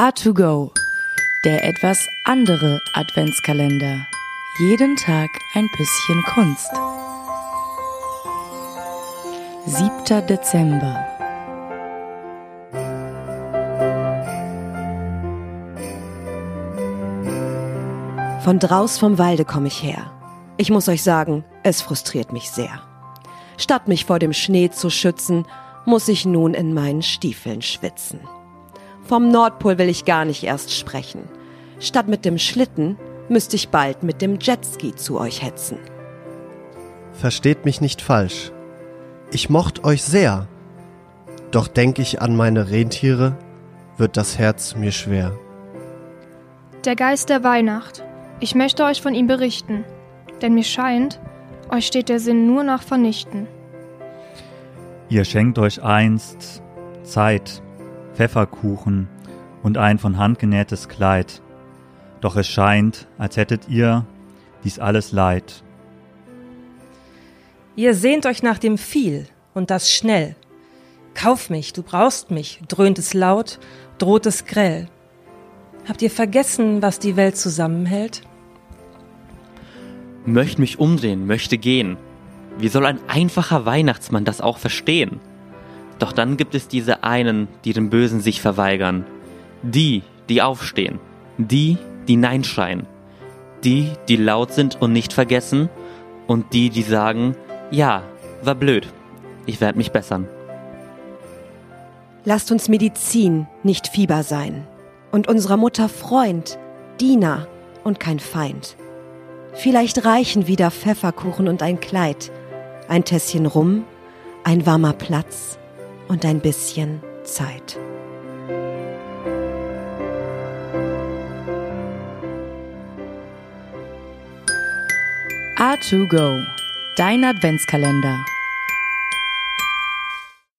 A2Go, der etwas andere Adventskalender. Jeden Tag ein bisschen Kunst. 7. Dezember. Von draus vom Walde komme ich her. Ich muss euch sagen, es frustriert mich sehr. Statt mich vor dem Schnee zu schützen, muss ich nun in meinen Stiefeln schwitzen. Vom Nordpol will ich gar nicht erst sprechen. Statt mit dem Schlitten müsste ich bald mit dem Jetski zu euch hetzen. Versteht mich nicht falsch. Ich mocht euch sehr. Doch denk ich an meine Rentiere, wird das Herz mir schwer. Der Geist der Weihnacht. Ich möchte euch von ihm berichten, denn mir scheint, euch steht der Sinn nur nach Vernichten. Ihr schenkt euch einst Zeit, Pfefferkuchen und ein von Hand genähtes Kleid. Doch es scheint, als hättet ihr dies alles leid. Ihr sehnt euch nach dem viel und das schnell. Kauf mich, du brauchst mich, dröhnt es laut, droht es grell. Habt ihr vergessen, was die Welt zusammenhält? Möcht mich umdrehen, möchte gehen. Wie soll ein einfacher Weihnachtsmann das auch verstehen? Doch dann gibt es diese einen, die dem Bösen sich verweigern. Die, die aufstehen. Die, die Nein schreien. Die, die laut sind und nicht vergessen. Und die, die sagen, ja, war blöd. Ich werde mich bessern. Lasst uns Medizin, nicht Fieber sein. Und unserer Mutter Freund, Diener und kein Feind. Vielleicht reichen wieder Pfefferkuchen und ein Kleid, ein Tässchen Rum, ein warmer Platz und ein bisschen Zeit. A2Go, dein Adventskalender.